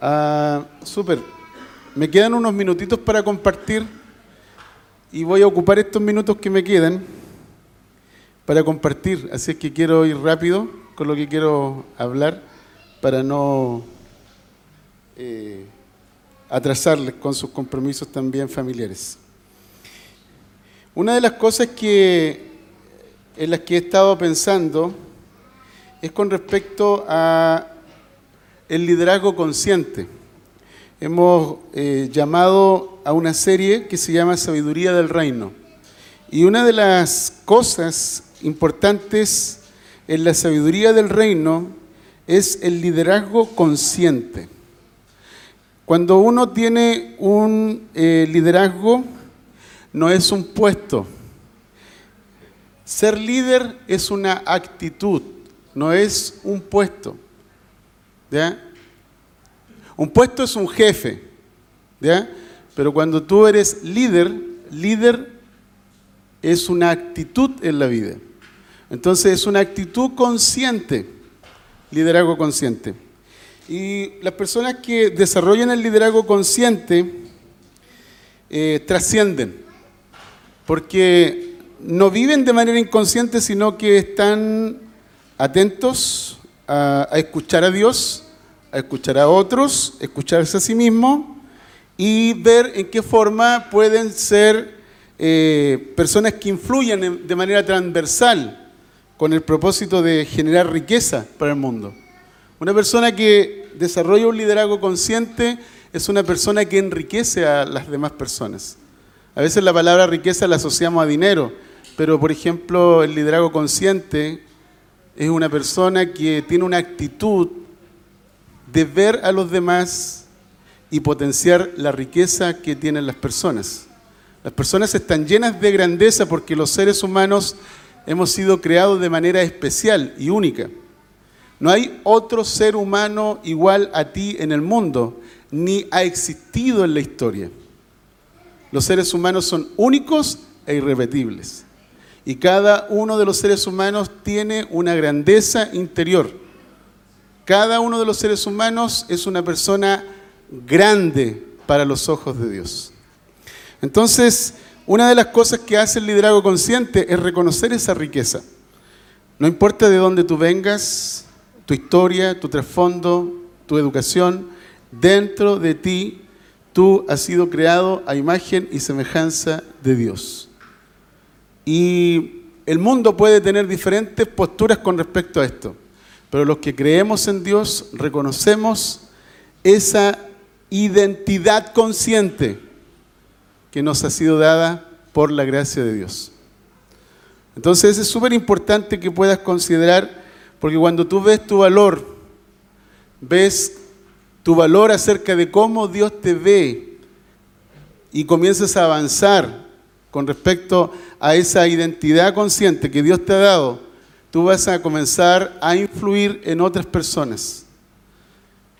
Ah, Súper. Me quedan unos minutitos para compartir y voy a ocupar estos minutos que me quedan para compartir. Así es que quiero ir rápido con lo que quiero hablar para no eh, atrasarles con sus compromisos también familiares. Una de las cosas que, en las que he estado pensando es con respecto a el liderazgo consciente. Hemos eh, llamado a una serie que se llama Sabiduría del Reino. Y una de las cosas importantes en la sabiduría del reino es el liderazgo consciente. Cuando uno tiene un eh, liderazgo, no es un puesto. Ser líder es una actitud, no es un puesto. Un puesto es un jefe, ¿ya? Pero cuando tú eres líder, líder es una actitud en la vida. Entonces es una actitud consciente, liderazgo consciente. Y las personas que desarrollan el liderazgo consciente eh, trascienden, porque no viven de manera inconsciente, sino que están atentos a, escuchar a Dios, a escuchar a otros, escucharse a sí mismo y ver en qué forma pueden ser eh, personas que influyen de manera transversal con el propósito de generar riqueza para el mundo. Una persona que desarrolla un liderazgo consciente es una persona que enriquece a las demás personas. A veces la palabra riqueza la asociamos a dinero, pero por ejemplo el liderazgo consciente es una persona que tiene una actitud de ver a los demás y potenciar la riqueza que tienen las personas. Las personas están llenas de grandeza porque los seres humanos hemos sido creados de manera especial y única. No hay otro ser humano igual a ti en el mundo, ni ha existido en la historia. Los seres humanos son únicos e irrepetibles. Y cada uno de los seres humanos tiene una grandeza interior cada uno de los seres humanos es una persona grande para los ojos de Dios. Entonces, una de las cosas que hace el liderazgo consciente es reconocer esa riqueza. No importa de dónde tú vengas, tu historia, tu trasfondo, tu educación, dentro de ti tú has sido creado a imagen y semejanza de Dios. Y el mundo puede tener diferentes posturas con respecto a esto. Pero los que creemos en Dios reconocemos esa identidad consciente que nos ha sido dada por la gracia de Dios. Entonces es súper importante que puedas considerar, porque cuando tú ves tu valor, ves tu valor acerca de cómo Dios te ve y comienzas a avanzar con respecto a esa identidad consciente que Dios te ha dado, tú vas a comenzar a influir en otras personas.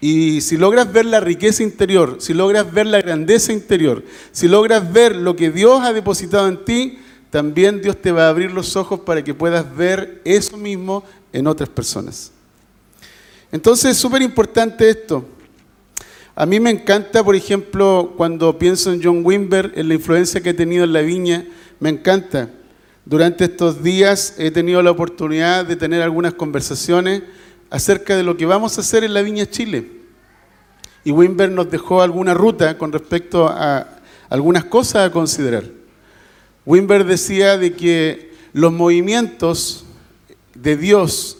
Y si logras ver la riqueza interior, si logras ver la grandeza interior, si logras ver lo que Dios ha depositado en ti, también Dios te va a abrir los ojos para que puedas ver eso mismo en otras personas. Entonces es súper importante esto. A mí me encanta, por ejemplo, cuando pienso en John Wimber, en la influencia que ha tenido en la viña, me encanta. Durante estos días he tenido la oportunidad de tener algunas conversaciones acerca de lo que vamos a hacer en la Viña Chile. Y Wimber nos dejó alguna ruta con respecto a algunas cosas a considerar. Wimber decía de que los movimientos de Dios,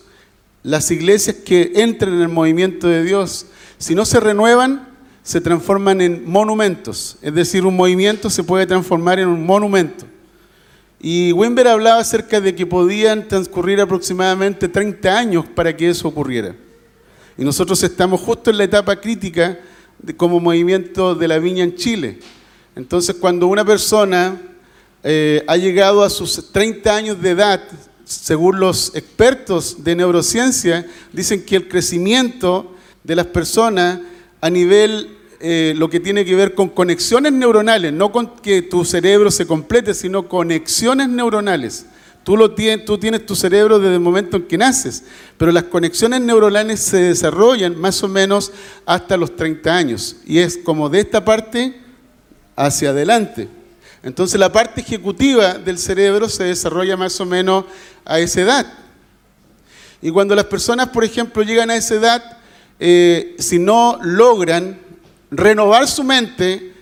las iglesias que entran en el movimiento de Dios, si no se renuevan, se transforman en monumentos. Es decir, un movimiento se puede transformar en un monumento. Y Wimber hablaba acerca de que podían transcurrir aproximadamente 30 años para que eso ocurriera. Y nosotros estamos justo en la etapa crítica como movimiento de la viña en Chile. Entonces, cuando una persona eh, ha llegado a sus 30 años de edad, según los expertos de neurociencia, dicen que el crecimiento de las personas a nivel eh, lo que tiene que ver con conexiones neuronales, no con que tu cerebro se complete, sino conexiones neuronales. Tú, lo tienes, tú tienes tu cerebro desde el momento en que naces, pero las conexiones neuronales se desarrollan más o menos hasta los 30 años. Y es como de esta parte hacia adelante. Entonces la parte ejecutiva del cerebro se desarrolla más o menos a esa edad. Y cuando las personas, por ejemplo, llegan a esa edad, eh, si no logran renovar su mente,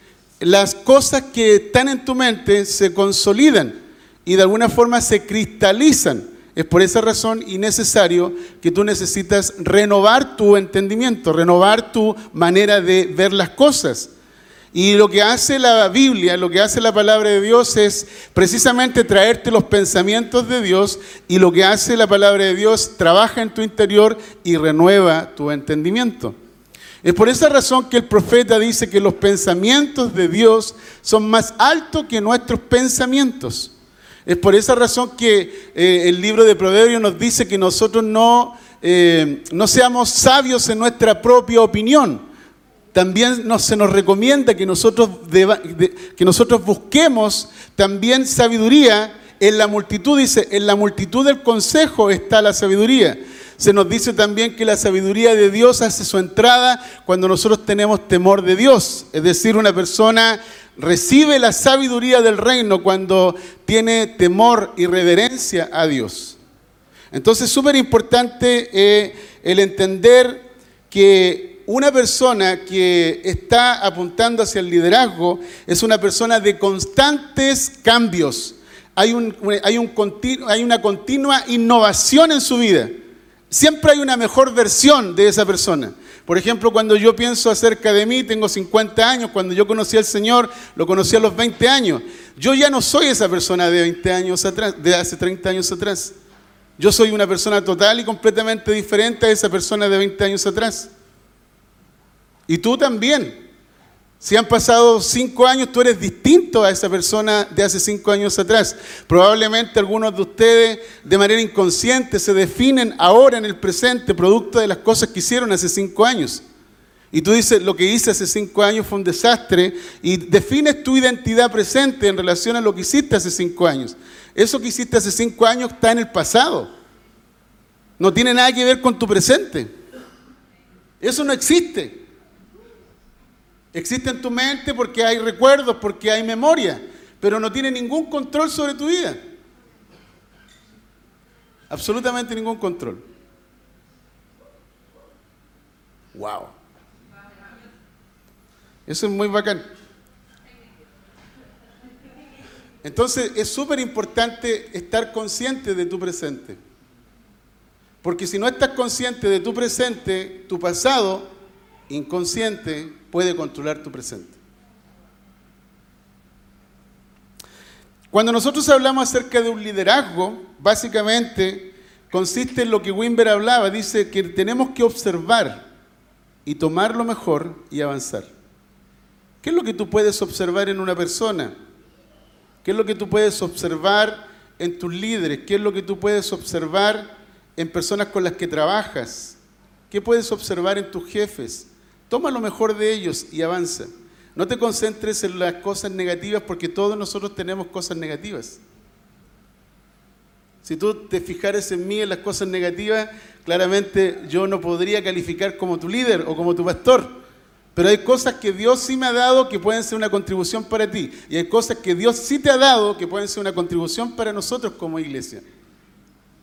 las cosas que están en tu mente se consolidan y de alguna forma se cristalizan. Es por esa razón y necesario que tú necesitas renovar tu entendimiento, renovar tu manera de ver las cosas. Y lo que hace la Biblia, lo que hace la palabra de Dios es precisamente traerte los pensamientos de Dios y lo que hace la palabra de Dios trabaja en tu interior y renueva tu entendimiento. Es por esa razón que el profeta dice que los pensamientos de Dios son más altos que nuestros pensamientos. Es por esa razón que eh, el libro de Proverbios nos dice que nosotros no, eh, no seamos sabios en nuestra propia opinión también se nos recomienda que nosotros, que nosotros busquemos también sabiduría en la multitud, dice, en la multitud del consejo está la sabiduría. Se nos dice también que la sabiduría de Dios hace su entrada cuando nosotros tenemos temor de Dios. Es decir, una persona recibe la sabiduría del reino cuando tiene temor y reverencia a Dios. Entonces es súper importante eh, el entender que una persona que está apuntando hacia el liderazgo es una persona de constantes cambios. Hay, un, hay, un hay una continua innovación en su vida. Siempre hay una mejor versión de esa persona. Por ejemplo, cuando yo pienso acerca de mí, tengo 50 años, cuando yo conocí al Señor, lo conocí a los 20 años. Yo ya no soy esa persona de 20 años atrás, de hace 30 años atrás. Yo soy una persona total y completamente diferente a esa persona de 20 años atrás. Y tú también. Si han pasado cinco años, tú eres distinto a esa persona de hace cinco años atrás. Probablemente algunos de ustedes de manera inconsciente se definen ahora en el presente producto de las cosas que hicieron hace cinco años. Y tú dices, lo que hice hace cinco años fue un desastre y defines tu identidad presente en relación a lo que hiciste hace cinco años. Eso que hiciste hace cinco años está en el pasado. No tiene nada que ver con tu presente. Eso no existe. Existe en tu mente porque hay recuerdos, porque hay memoria, pero no tiene ningún control sobre tu vida. Absolutamente ningún control. Wow. Eso es muy bacán. Entonces es súper importante estar consciente de tu presente. Porque si no estás consciente de tu presente, tu pasado inconsciente puede controlar tu presente. Cuando nosotros hablamos acerca de un liderazgo, básicamente consiste en lo que Wimber hablaba, dice que tenemos que observar y tomar lo mejor y avanzar. ¿Qué es lo que tú puedes observar en una persona? ¿Qué es lo que tú puedes observar en tus líderes? ¿Qué es lo que tú puedes observar en personas con las que trabajas? ¿Qué puedes observar en tus jefes? Toma lo mejor de ellos y avanza. No te concentres en las cosas negativas porque todos nosotros tenemos cosas negativas. Si tú te fijares en mí en las cosas negativas, claramente yo no podría calificar como tu líder o como tu pastor. Pero hay cosas que Dios sí me ha dado que pueden ser una contribución para ti. Y hay cosas que Dios sí te ha dado que pueden ser una contribución para nosotros como iglesia.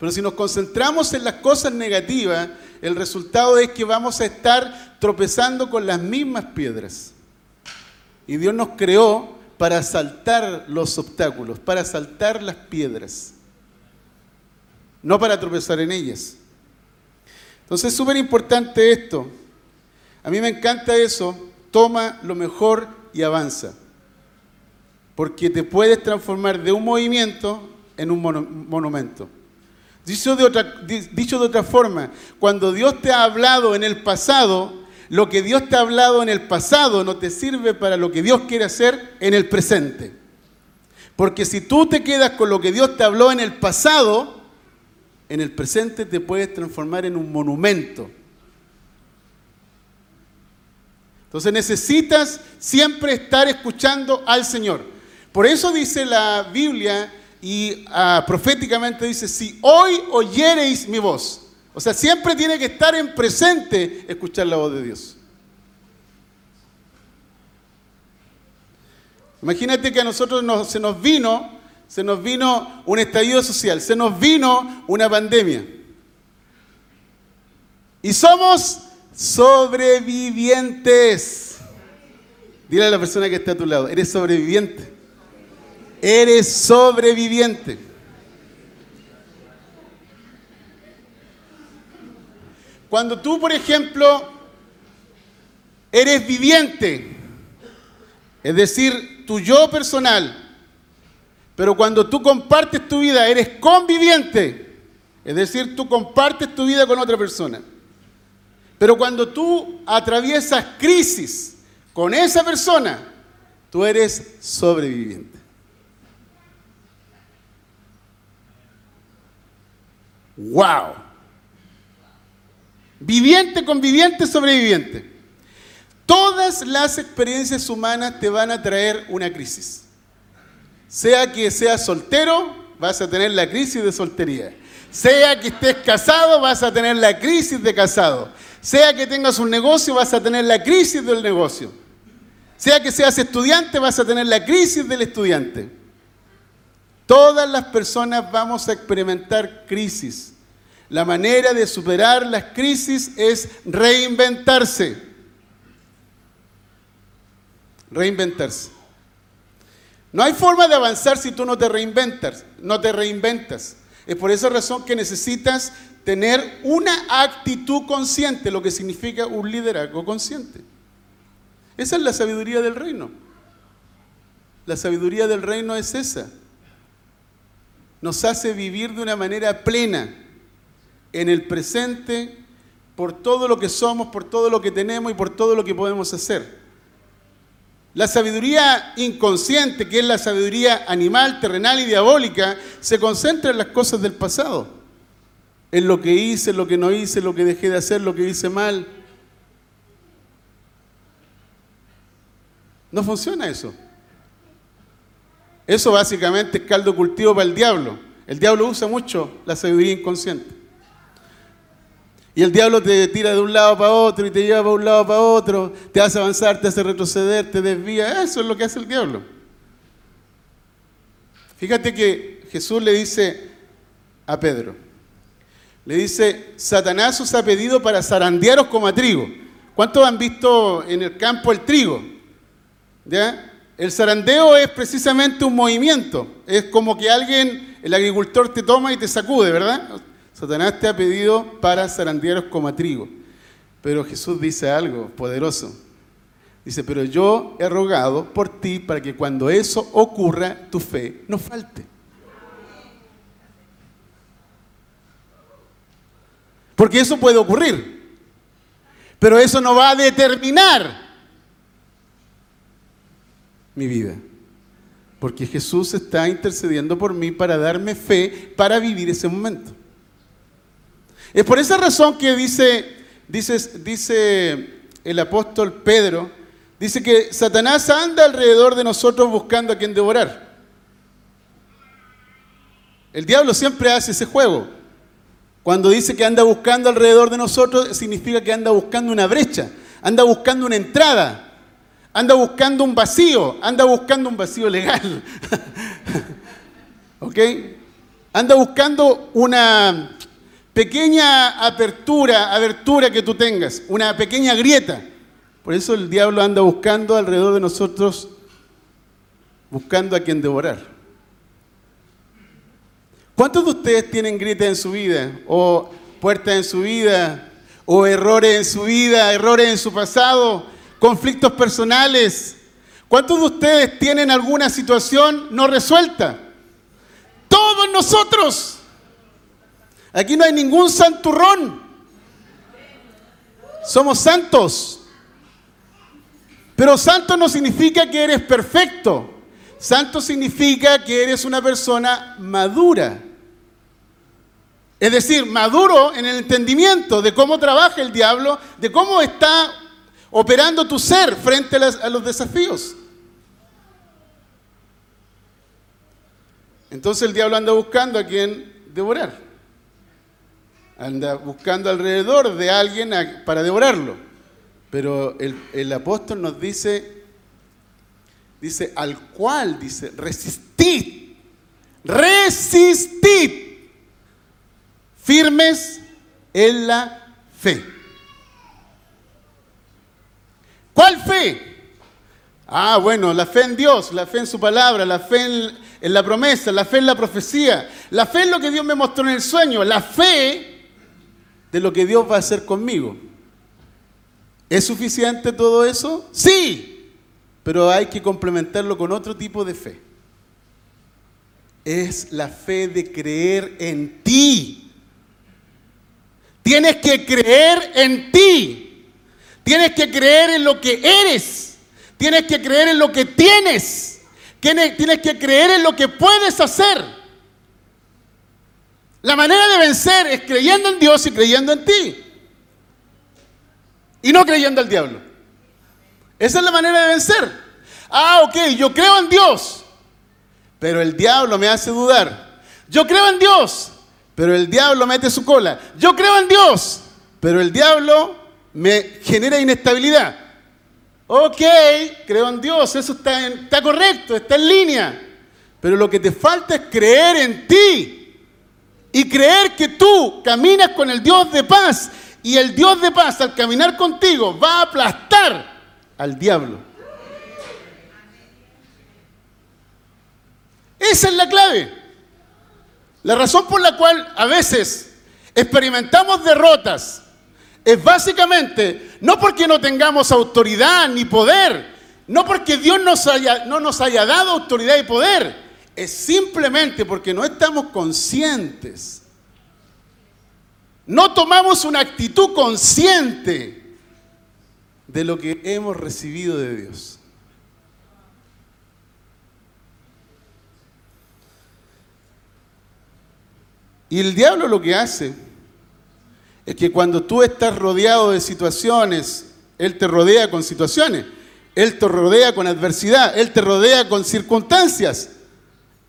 Pero si nos concentramos en las cosas negativas, el resultado es que vamos a estar tropezando con las mismas piedras. Y Dios nos creó para saltar los obstáculos, para saltar las piedras, no para tropezar en ellas. Entonces es súper importante esto. A mí me encanta eso. Toma lo mejor y avanza. Porque te puedes transformar de un movimiento en un monumento. Dicho de, otra, dicho de otra forma, cuando Dios te ha hablado en el pasado, lo que Dios te ha hablado en el pasado no te sirve para lo que Dios quiere hacer en el presente. Porque si tú te quedas con lo que Dios te habló en el pasado, en el presente te puedes transformar en un monumento. Entonces necesitas siempre estar escuchando al Señor. Por eso dice la Biblia y ah, proféticamente dice, si hoy oyereis mi voz. O sea, siempre tiene que estar en presente escuchar la voz de Dios. Imagínate que a nosotros se nos vino, se nos vino un estallido social, se nos vino una pandemia. Y somos sobrevivientes. Dile a la persona que está a tu lado, eres sobreviviente. Eres sobreviviente. Cuando tú, por ejemplo, eres viviente, es decir, tu yo personal, pero cuando tú compartes tu vida, eres conviviente, es decir, tú compartes tu vida con otra persona. Pero cuando tú atraviesas crisis con esa persona, tú eres sobreviviente. ¡Wow! Viviente, conviviente, sobreviviente. Todas las experiencias humanas te van a traer una crisis. Sea que seas soltero, vas a tener la crisis de soltería. Sea que estés casado, vas a tener la crisis de casado. Sea que tengas un negocio, vas a tener la crisis del negocio. Sea que seas estudiante, vas a tener la crisis del estudiante. Todas las personas vamos a experimentar crisis. La manera de superar las crisis es reinventarse. Reinventarse. No hay forma de avanzar si tú no te reinventas, no te reinventas. Es por esa razón que necesitas tener una actitud consciente, lo que significa un liderazgo consciente. Esa es la sabiduría del reino. La sabiduría del reino es esa. Nos hace vivir de una manera plena, en el presente por todo lo que somos, por todo lo que tenemos y por todo lo que podemos hacer. La sabiduría inconsciente, que es la sabiduría animal, terrenal y diabólica, se concentra en las cosas del pasado. En lo que hice, lo que no hice, lo que dejé de hacer, lo que hice mal. No funciona eso. Eso básicamente es caldo cultivo para el diablo. El diablo usa mucho la sabiduría inconsciente. Y el diablo te tira de un lado para otro y te lleva para un lado para otro, te hace avanzar, te hace retroceder, te desvía. Eso es lo que hace el diablo. Fíjate que Jesús le dice a Pedro, le dice, Satanás os ha pedido para zarandearos como a trigo. ¿Cuántos han visto en el campo el trigo? ¿Ya? El zarandeo es precisamente un movimiento. Es como que alguien, el agricultor te toma y te sacude, ¿verdad? Satanás te ha pedido para zarandearos como a trigo. Pero Jesús dice algo poderoso. Dice, pero yo he rogado por ti para que cuando eso ocurra, tu fe no falte. Porque eso puede ocurrir. Pero eso no va a determinar mi vida. Porque Jesús está intercediendo por mí para darme fe para vivir ese momento. Es por esa razón que dice, dice, dice el apóstol Pedro, dice que Satanás anda alrededor de nosotros buscando a quien devorar. El diablo siempre hace ese juego. Cuando dice que anda buscando alrededor de nosotros, significa que anda buscando una brecha, anda buscando una entrada, anda buscando un vacío, anda buscando un vacío legal. ¿Ok? Anda buscando una, pequeña apertura, abertura que tú tengas, una pequeña grieta. Por eso el diablo anda buscando alrededor de nosotros, buscando a quien devorar. ¿Cuántos de ustedes tienen grietas en su vida? ¿O puertas en su vida? ¿O errores en su vida? ¿Errores en su pasado? ¿Conflictos personales? ¿Cuántos de ustedes tienen alguna situación no resuelta? Todos nosotros. Aquí no hay ningún santurrón. Somos santos. Pero santo no significa que eres perfecto. Santo significa que eres una persona madura. Es decir, maduro en el entendimiento de cómo trabaja el diablo, de cómo está operando tu ser frente a, los desafíos. Entonces el diablo anda buscando a quien devorar. Anda buscando alrededor de alguien para devorarlo. Pero el, el apóstol nos dice, dice, al cual, dice, resistid, resistid, firmes en la fe. ¿Cuál fe? Ah, bueno, la fe en Dios, la fe en su palabra, la fe en, la promesa, la fe en la profecía, la fe en lo que Dios me mostró en el sueño, la fe de lo que Dios va a hacer conmigo. ¿Es suficiente todo eso? Sí, pero hay que complementarlo con otro tipo de fe. Es la fe de creer en ti. Tienes que creer en ti. Tienes que creer en lo que eres. Tienes que creer en lo que tienes. Tienes, que creer en lo que puedes hacer. La manera de vencer es creyendo en Dios y creyendo en ti. Y no creyendo al diablo. Esa es la manera de vencer. Ah, ok, yo creo en Dios, pero el diablo me hace dudar. Yo creo en Dios, pero el diablo mete su cola. Yo creo en Dios, pero el diablo me genera inestabilidad. Ok, creo en Dios, eso está, está correcto, está en línea. Pero lo que te falta es creer en ti y creer que tú caminas con el Dios de paz y el Dios de paz al caminar contigo va a aplastar al diablo. Esa es la clave. La razón por la cual a veces experimentamos derrotas es básicamente no porque no tengamos autoridad ni poder, no porque Dios no nos haya dado autoridad y poder, es simplemente porque no estamos conscientes. No tomamos una actitud consciente de lo que hemos recibido de Dios. Y el diablo lo que hace es que cuando tú estás rodeado de situaciones, Él te rodea con situaciones, Él te rodea con adversidad, Él te rodea con circunstancias.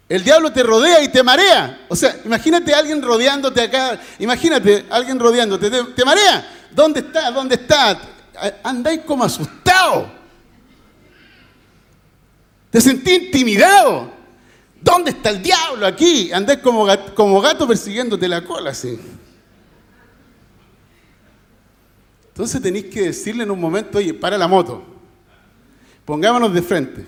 El diablo te rodea y te marea. O sea, imagínate a alguien rodeándote acá, imagínate a alguien rodeándote, te, marea. ¿Dónde está? ¿Dónde está? Andáis como asustado. Te sentí intimidado. ¿Dónde está el diablo aquí? Andáis como, como gato persiguiéndote la cola así. Entonces tenéis que decirle en un momento, oye, para la moto, pongámonos de frente.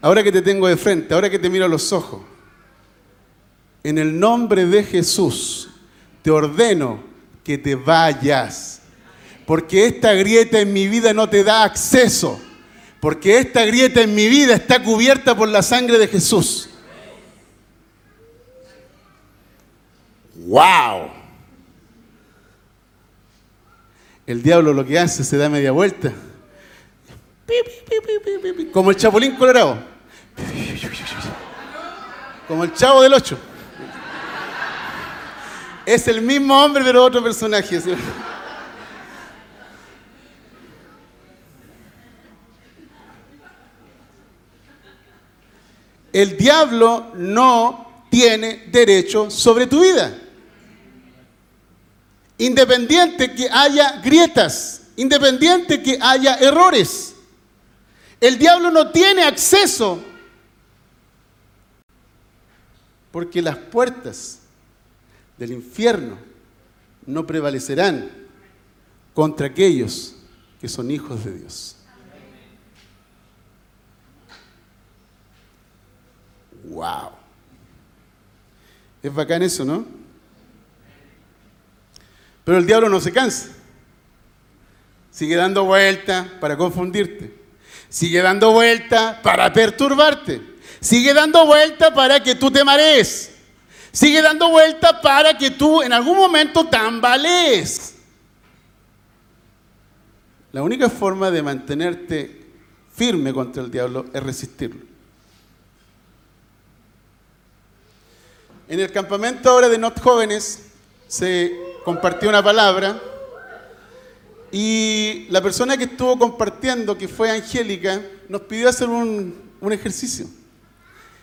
Ahora que te tengo de frente, ahora que te miro a los ojos, en el nombre de Jesús, te ordeno que te vayas. Porque esta grieta en mi vida no te da acceso. Porque esta grieta en mi vida está cubierta por la sangre de Jesús. ¡Wow! El diablo lo que hace se da media vuelta. Como el chapulín colorado. Como el chavo del 8. Es el mismo hombre, pero otro personaje. El diablo no tiene derecho sobre tu vida. Independiente que haya grietas, independiente que haya errores. El diablo no tiene acceso porque las puertas del infierno no prevalecerán contra aquellos que son hijos de Dios. Wow. Es bacán eso, ¿no? Pero el diablo no se cansa. Sigue dando vuelta para confundirte. Sigue dando vuelta para perturbarte. Sigue dando vuelta para que tú te marees. Sigue dando vuelta para que tú en algún momento tambalees. La única forma de mantenerte firme contra el diablo es resistirlo. En el campamento ahora de Not Jóvenes se compartió una palabra y la persona que estuvo compartiendo, que fue Angélica, nos pidió hacer un, ejercicio.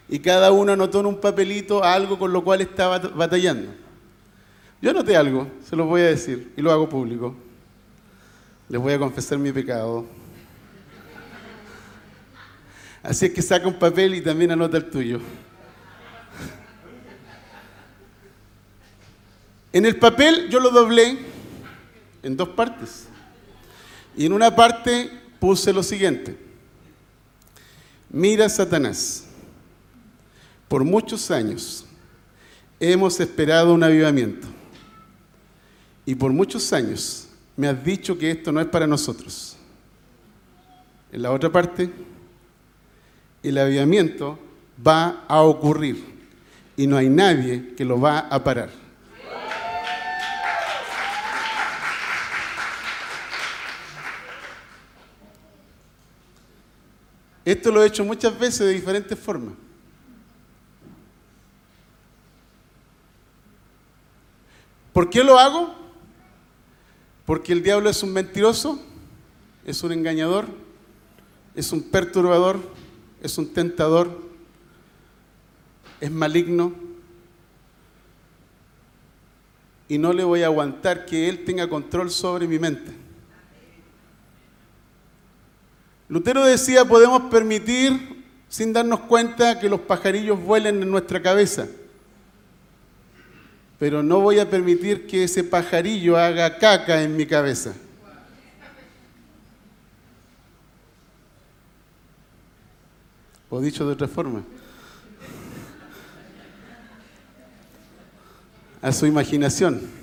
y cada uno anotó en un papelito algo con lo cual estaba batallando. Yo anoté algo, se los voy a decir y lo hago público. Les voy a confesar mi pecado. Así es que saca un papel y también anota el tuyo. En el papel yo lo doblé en dos partes. Y en una parte puse lo siguiente. Mira, Satanás, por muchos años hemos esperado un avivamiento. Y por muchos años me has dicho que esto no es para nosotros. En la otra parte, el avivamiento va a ocurrir y no hay nadie que lo va a parar. Esto lo he hecho muchas veces de diferentes formas. ¿Por qué lo hago? Porque el diablo es un mentiroso, es un engañador, es un perturbador, es un tentador, es maligno. Y no le voy a aguantar que él tenga control sobre mi mente. Lutero decía, podemos permitir sin darnos cuenta que los pajarillos vuelen en nuestra cabeza, pero no voy a permitir que ese pajarillo haga caca en mi cabeza. O dicho de otra forma. A su imaginación.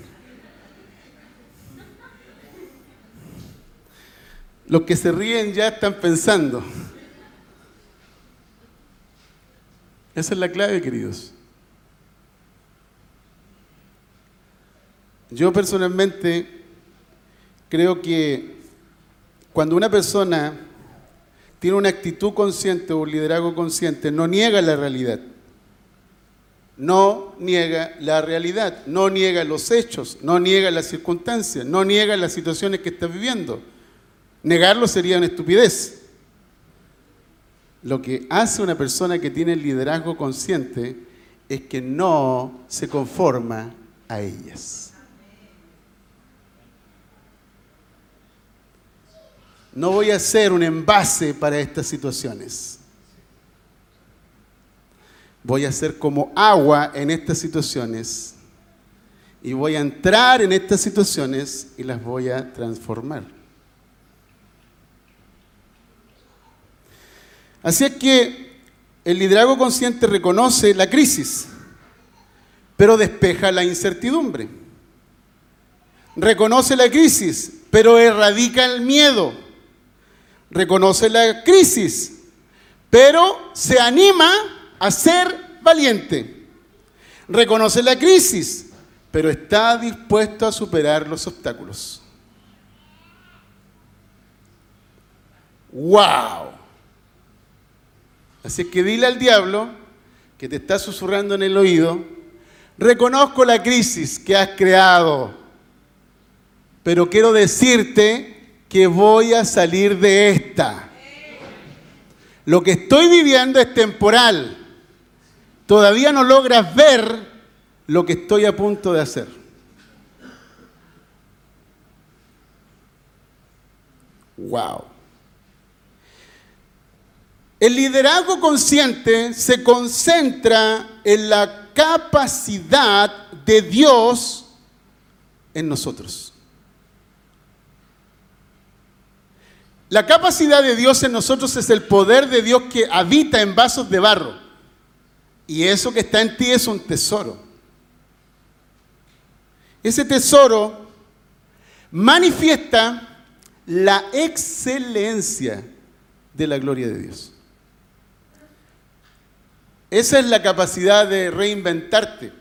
Los que se ríen ya están pensando. Esa es la clave, queridos. Yo personalmente creo que cuando una persona tiene una actitud consciente o un liderazgo consciente, no niega la realidad. No niega la realidad, no niega los hechos, no niega las circunstancias, no niega las situaciones que está viviendo Negarlo sería una estupidez. Lo que hace una persona que tiene liderazgo consciente es que no se conforma a ellas. No voy a ser un envase para estas situaciones. Voy a ser como agua en estas situaciones y voy a entrar en estas situaciones y las voy a transformar. Así es que el liderazgo consciente reconoce la crisis, pero despeja la incertidumbre. Reconoce la crisis, pero erradica el miedo. Reconoce la crisis, pero se anima a ser valiente. Reconoce la crisis, pero está dispuesto a superar los obstáculos. ¡Wow! Así que dile al diablo que te está susurrando en el oído, reconozco la crisis que has creado, pero quiero decirte que voy a salir de esta. Lo que estoy viviendo es temporal. Todavía no logras ver lo que estoy a punto de hacer. Wow. El liderazgo consciente se concentra en la capacidad de Dios en nosotros. La capacidad de Dios en nosotros es el poder de Dios que habita en vasos de barro. Y eso que está en ti es un tesoro. Ese tesoro manifiesta la excelencia de la gloria de Dios. Esa es la capacidad de reinventarte.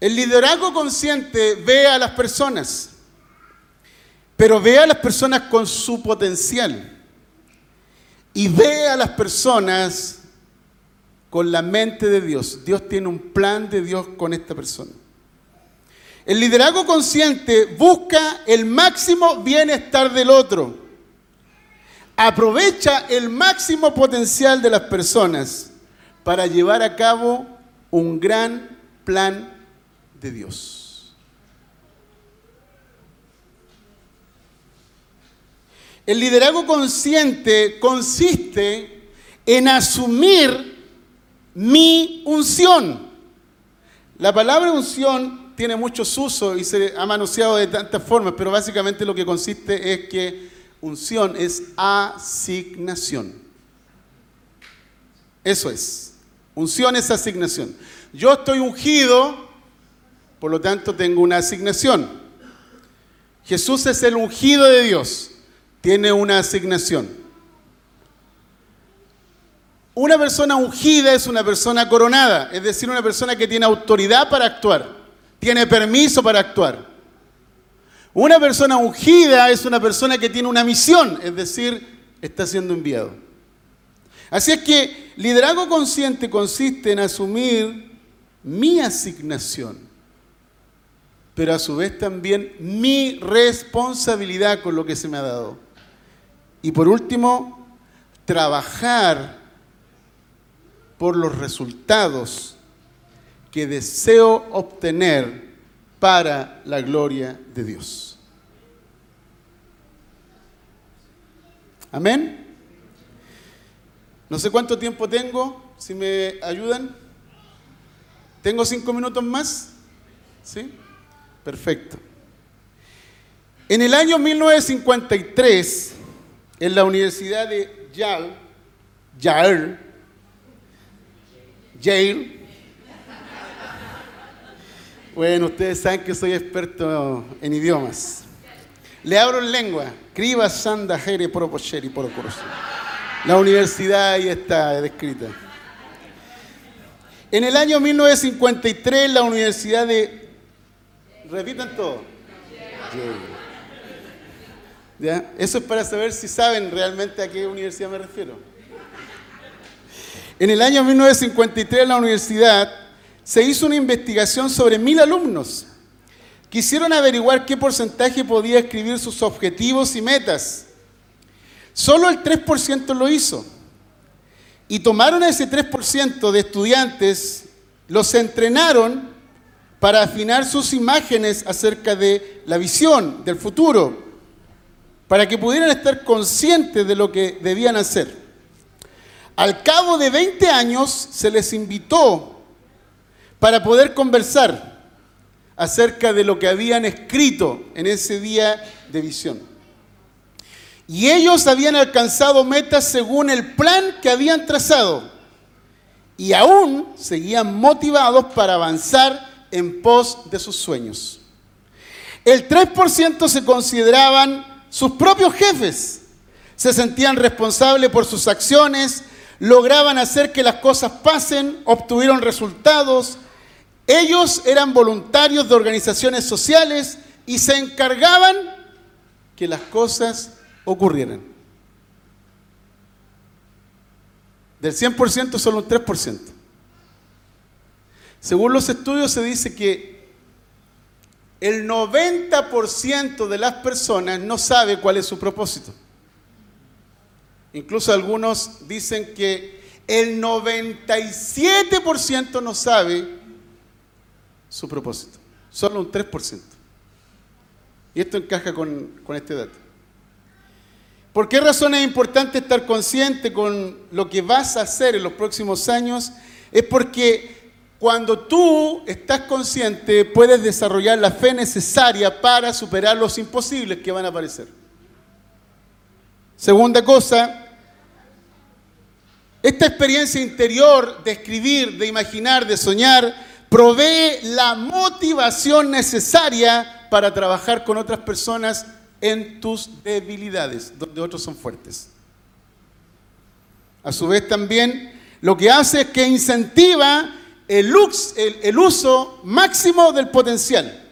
El liderazgo consciente ve a las personas, pero ve a las personas con su potencial y ve a las personas con la mente de Dios. Dios tiene un plan de Dios con esta persona. El liderazgo consciente busca el máximo bienestar del otro aprovecha el máximo potencial de las personas para llevar a cabo un gran plan de Dios. El liderazgo consciente consiste en asumir mi unción. La palabra unción tiene muchos usos y se ha manoseado de tantas formas, pero básicamente lo que consiste es que unción es asignación. Eso es. Unción es asignación. Yo estoy ungido, por lo tanto tengo una asignación. Jesús es el ungido de Dios, tiene una asignación. Una persona ungida es una persona coronada, es decir, una persona que tiene autoridad para actuar, tiene permiso para actuar. Una persona ungida es una persona que tiene una misión, es decir, está siendo enviado. Así es que liderazgo consciente consiste en asumir mi asignación, pero a su vez también mi responsabilidad con lo que se me ha dado. Y por último, trabajar por los resultados que deseo obtener para la gloria de Dios. Amén. No sé cuánto tiempo tengo, si me ayudan. ¿Tengo cinco minutos más? ¿Sí? Perfecto. En el año 1953, en la Universidad de Yale, Yale, Yale, bueno, ustedes saben que soy experto en idiomas. Le abro en lengua. Criba Sanda Jere Porocoros. La universidad ahí está descrita. En el año 1953, la Universidad de. Repitan todo. Eso es para saber si saben realmente a qué universidad me refiero. En el año 1953, la universidad se hizo una investigación sobre mil alumnos. Quisieron averiguar qué porcentaje podía escribir sus objetivos y metas. Solo el 3% lo hizo. Y tomaron a ese 3% de estudiantes, los entrenaron para afinar sus imágenes acerca de la visión del futuro, para que pudieran estar conscientes de lo que debían hacer. Al cabo de 20 años se les invitó para poder conversar acerca de lo que habían escrito en ese día de visión. Y ellos habían alcanzado metas según el plan que habían trazado y aún seguían motivados para avanzar en pos de sus sueños. El 3% se consideraban sus propios jefes, se sentían responsables por sus acciones, lograban hacer que las cosas pasen, obtuvieron resultados, ellos eran voluntarios de organizaciones sociales y se encargaban que las cosas ocurrieran. Del 100% solo un 3%. Según los estudios se dice que el 90% de las personas no sabe cuál es su propósito. Incluso algunos dicen que el 97% no sabe su propósito. Solo un 3%. Y esto encaja con, este dato. ¿Por qué razón es importante estar consciente con lo que vas a hacer en los próximos años? Es porque cuando tú estás consciente puedes desarrollar la fe necesaria para superar los imposibles que van a aparecer. Segunda cosa, esta experiencia interior de escribir, de imaginar, de soñar, provee la motivación necesaria para trabajar con otras personas en tus debilidades, donde otros son fuertes. A su vez también lo que hace es que incentiva el, uso máximo del potencial.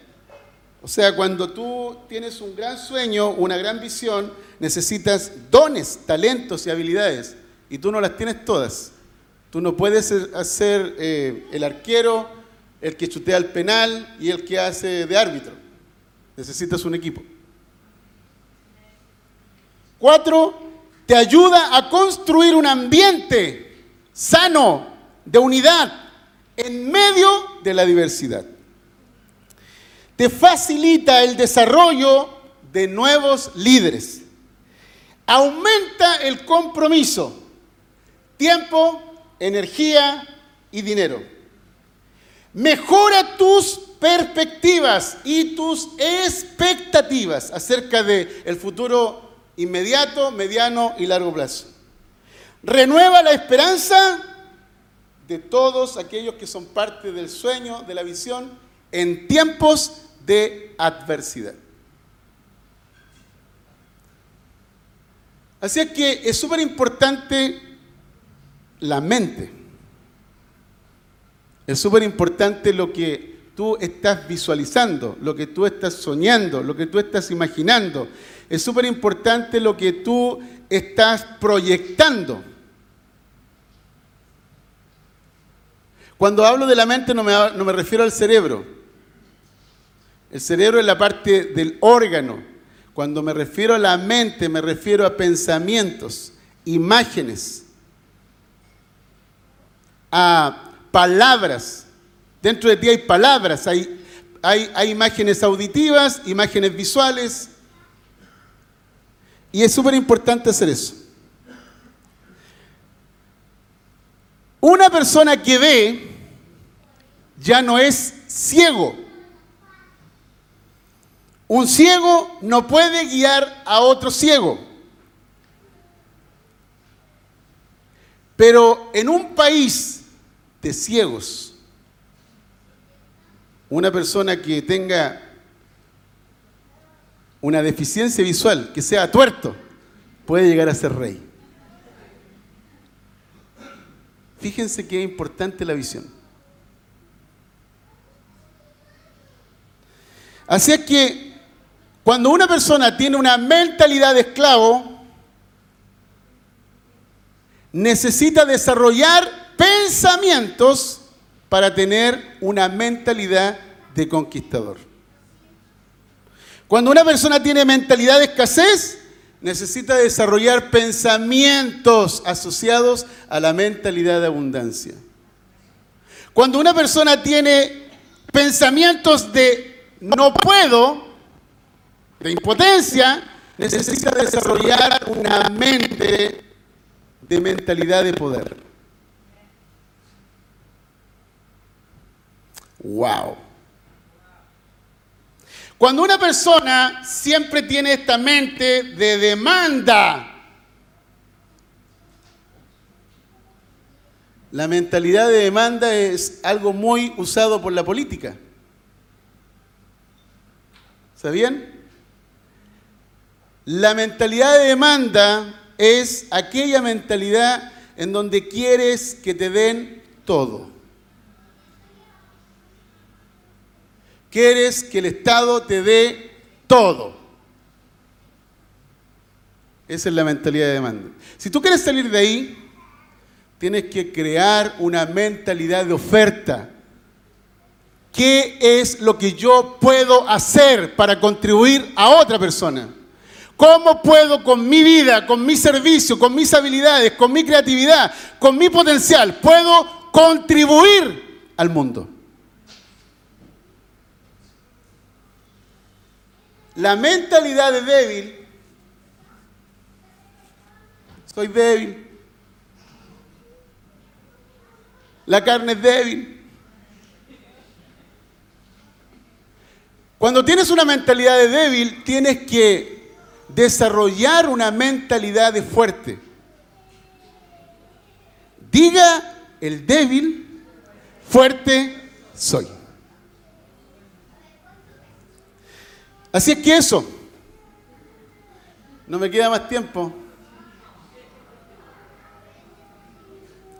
O sea, cuando tú tienes un gran sueño, una gran visión, necesitas dones, talentos y habilidades. Y tú no las tienes todas. Tú no puedes hacer eh, el arquero, el que chutea el penal y el que hace de árbitro. Necesitas un equipo. Cuatro, te ayuda a construir un ambiente sano, de unidad, en medio de la diversidad. Te facilita el desarrollo de nuevos líderes. Aumenta el compromiso, tiempo, energía y dinero. Mejora tus perspectivas y tus expectativas acerca del el futuro inmediato, mediano y largo plazo. Renueva la esperanza de todos aquellos que son parte del sueño, de la visión, en tiempos de adversidad. Así es que es súper importante la mente. Es súper importante lo que tú estás visualizando, lo que tú estás soñando, lo que tú estás imaginando. Es súper importante lo que tú estás proyectando. Cuando hablo de la mente no me, no me refiero al cerebro. El cerebro es la parte del órgano. Cuando me refiero a la mente me refiero a pensamientos, imágenes, a palabras. Dentro de ti hay palabras, hay, hay, hay imágenes auditivas, imágenes visuales. Y es súper importante hacer eso. Una persona que ve ya no es ciego. Un ciego no puede guiar a otro ciego. Pero en un país de ciegos, una persona que tenga una deficiencia visual, que sea tuerto, puede llegar a ser rey. Fíjense que es importante la visión. Así es que cuando una persona tiene una mentalidad de esclavo, necesita desarrollar pensamientos para tener una mentalidad de conquistador. Cuando una persona tiene mentalidad de escasez, necesita desarrollar pensamientos asociados a la mentalidad de abundancia. Cuando una persona tiene pensamientos de no puedo, de impotencia, necesita desarrollar una mente de mentalidad de poder. Wow. Cuando una persona siempre tiene esta mente de demanda, la mentalidad de demanda es algo muy usado por la política. ¿Sabían? La mentalidad de demanda es aquella mentalidad en donde quieres que te den todo. Quieres que el Estado te dé todo. Esa es la mentalidad de demanda. Si tú quieres salir de ahí, tienes que crear una mentalidad de oferta. ¿Qué es lo que yo puedo hacer para contribuir a otra persona? ¿Cómo puedo con mi vida, con mi servicio, con mis habilidades, con mi creatividad, con mi potencial, puedo contribuir al mundo? La mentalidad de débil, soy débil, la carne es débil. Cuando tienes una mentalidad de débil, tienes que desarrollar una mentalidad de fuerte. Diga el débil, fuerte soy. Así es que eso, no me queda más tiempo.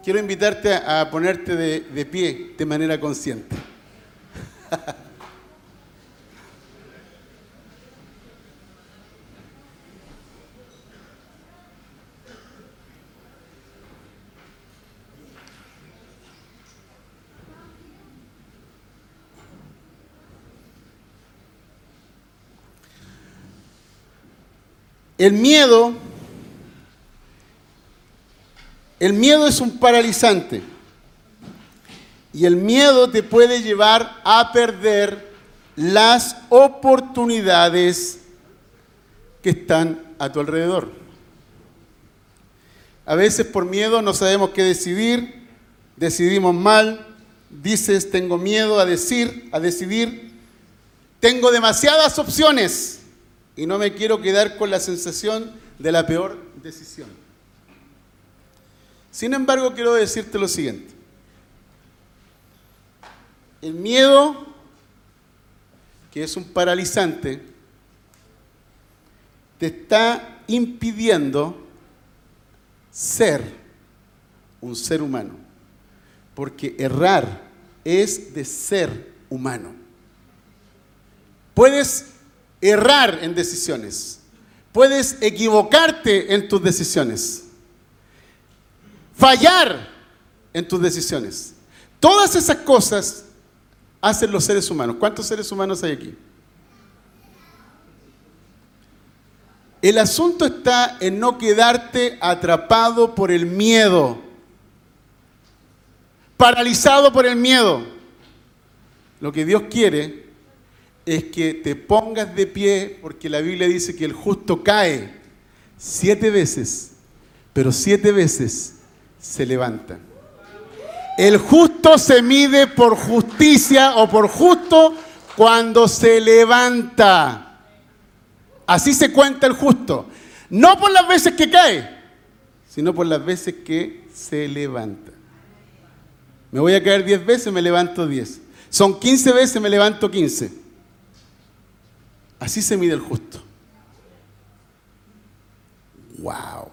Quiero invitarte a ponerte de, de pie de manera consciente. El miedo El miedo es un paralizante. Y el miedo te puede llevar a perder las oportunidades que están a tu alrededor. A veces por miedo no sabemos qué decidir, decidimos mal, dices tengo miedo a decir, a decidir, tengo demasiadas opciones y no me quiero quedar con la sensación de la peor decisión. Sin embargo, quiero decirte lo siguiente. El miedo, que es un paralizante, te está impidiendo ser un ser humano. Porque errar es de ser humano. Puedes errar en decisiones. Puedes equivocarte en tus decisiones. Fallar en tus decisiones. Todas esas cosas hacen los seres humanos. ¿Cuántos seres humanos hay aquí? El asunto está en no quedarte atrapado por el miedo, paralizado por el miedo. Lo que Dios quiere es que te pongas de pie, porque la Biblia dice que el justo cae siete veces, pero siete veces se levanta. El justo se mide por justicia o por justo cuando se levanta. Así se cuenta el justo. No por las veces que cae, sino por las veces que se levanta. Me voy a caer 10 veces, me levanto 10. Son 15 veces, me levanto 15. Así se mide el justo. ¡Wow!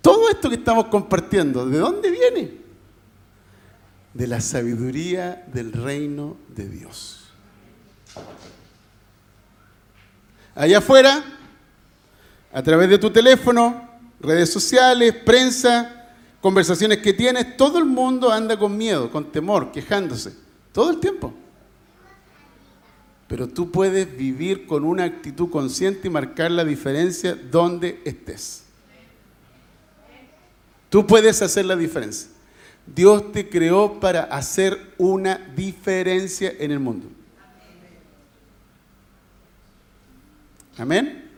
Todo esto que estamos compartiendo, ¿de dónde viene? De la sabiduría del reino de Dios. Allá afuera, a través de tu teléfono, redes sociales, prensa, conversaciones que tienes, todo el mundo anda con miedo, con temor, quejándose, todo el tiempo. Pero tú puedes vivir con una actitud consciente y marcar la diferencia donde estés. Tú puedes hacer la diferencia. Dios te creó para hacer una diferencia en el mundo. Amén.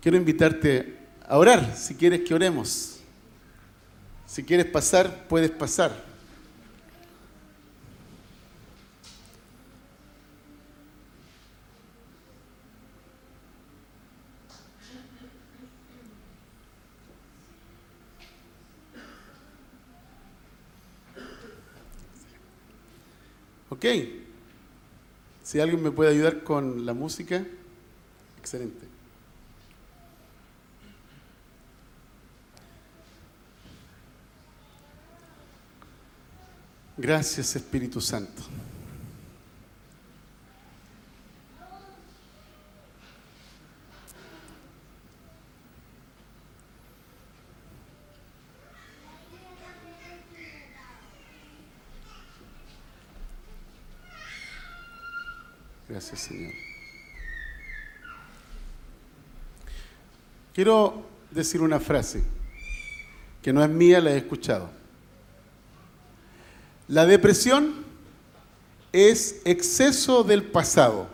Quiero invitarte a orar, si quieres que oremos. Si quieres pasar, puedes pasar. Ok. Si alguien me puede ayudar con la música. Excelente. Gracias Espíritu Santo. Gracias Señor. Quiero decir una frase que no es mía, la he escuchado. La depresión es exceso del pasado.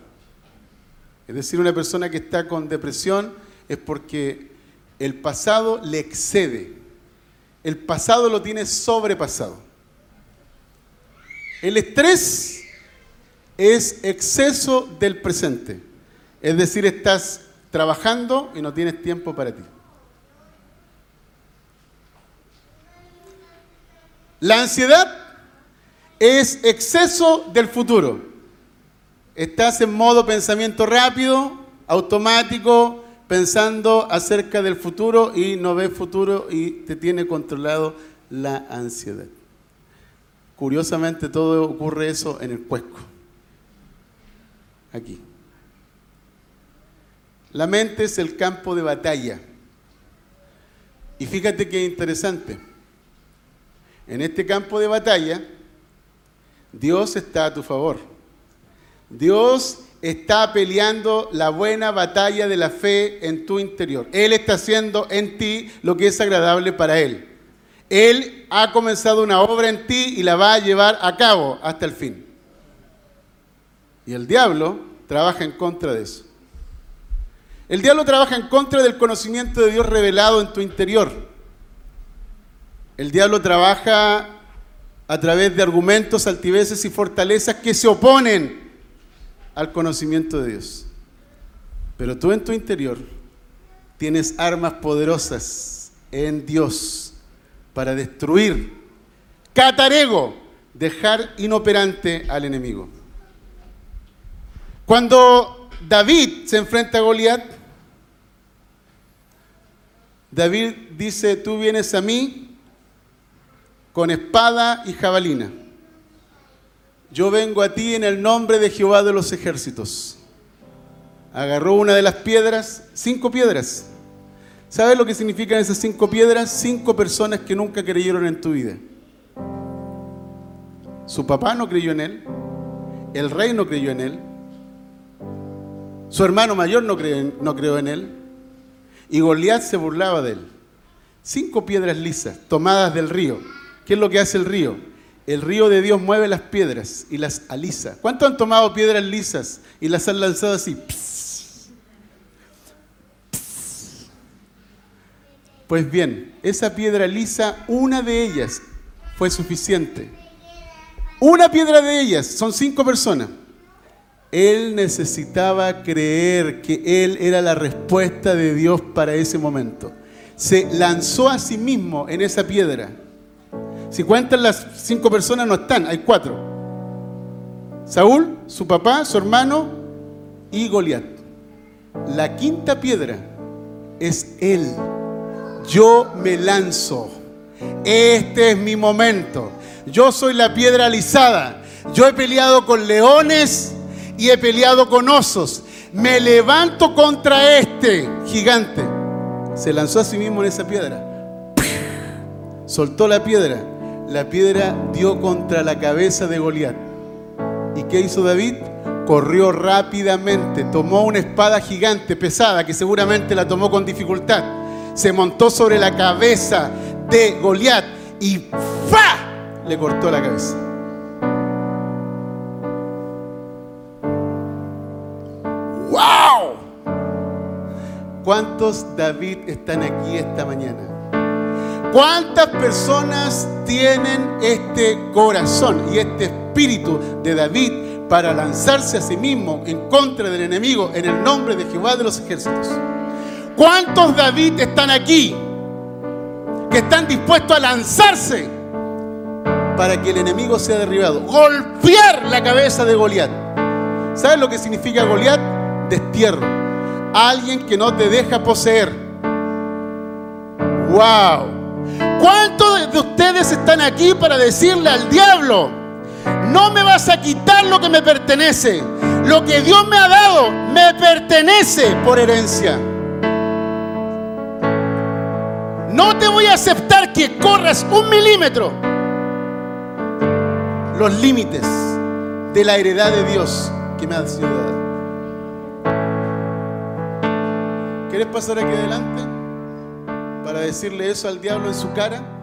Es decir, una persona que está con depresión es porque el pasado le excede. El pasado lo tiene sobrepasado. El estrés es exceso del presente. Es decir, estás trabajando y no tienes tiempo para ti. La ansiedad es exceso del futuro. Estás en modo pensamiento rápido, automático, pensando acerca del futuro y no ves futuro y te tiene controlado la ansiedad. Curiosamente todo ocurre eso en el cuesco. Aquí. La mente es el campo de batalla. Y fíjate qué interesante. En este campo de batalla, Dios está a tu favor. Dios está peleando la buena batalla de la fe en tu interior. Él está haciendo en ti lo que es agradable para Él. Él ha comenzado una obra en ti y la va a llevar a cabo hasta el fin. Y el diablo trabaja en contra de eso. El diablo trabaja en contra del conocimiento de Dios revelado en tu interior. El diablo trabaja a través de argumentos, altiveces y fortalezas que se oponen al conocimiento de Dios. Pero tú en tu interior tienes armas poderosas en Dios para destruir, catarego, dejar inoperante al enemigo. Cuando David se enfrenta a Goliat, David dice, tú vienes a mí con espada y jabalina. Yo vengo a ti en el nombre de Jehová de los ejércitos. Agarró una de las piedras, cinco piedras. ¿Sabes lo que significan esas cinco piedras? Cinco personas que nunca creyeron en tu vida. Su papá no creyó en él, el rey no creyó en él, su hermano mayor no creyó en él, y Goliat se burlaba de él. Cinco piedras lisas tomadas del río. ¿Qué es lo que hace el río? El río de Dios mueve las piedras y las alisa. ¿Cuántos han tomado piedras lisas y las han lanzado así? Pues bien, esa piedra lisa, una de ellas fue suficiente. Una piedra de ellas, son cinco personas. Él necesitaba creer que Él era la respuesta de Dios para ese momento. Se lanzó a sí mismo en esa piedra si cuentan las cinco personas, no están, hay cuatro. Saúl, su papá, su hermano y Goliat. La quinta piedra es él. Yo me lanzo. Este es mi momento. Yo soy la piedra alisada. Yo he peleado con leones y he peleado con osos. Me levanto contra este gigante. Se lanzó a sí mismo en esa piedra. Soltó la piedra la piedra dio contra la cabeza de Goliat. ¿Y qué hizo David? Corrió rápidamente, tomó una espada gigante, pesada, que seguramente la tomó con dificultad. Se montó sobre la cabeza de Goliat y ¡fa! le cortó la cabeza. ¿Cuántos David están aquí esta mañana? ¿Cuántas personas tienen este corazón y este espíritu de David para lanzarse a sí mismo en contra del enemigo en el nombre de Jehová de los ejércitos? ¿Cuántos David están aquí que están dispuestos a lanzarse para que el enemigo sea derribado? Golpear la cabeza de Goliat. ¿Sabes lo que significa Goliat? Destierro. Alguien que no te deja poseer. ¡Wow! ¿Cuántos de ustedes están aquí para decirle al diablo, no me vas a quitar lo que me pertenece? Lo que Dios me ha dado me pertenece por herencia. No te voy a aceptar que corras un milímetro los límites de la heredad de Dios que me ha sido. ¿Quieres pasar aquí adelante? para decirle eso al diablo en su cara?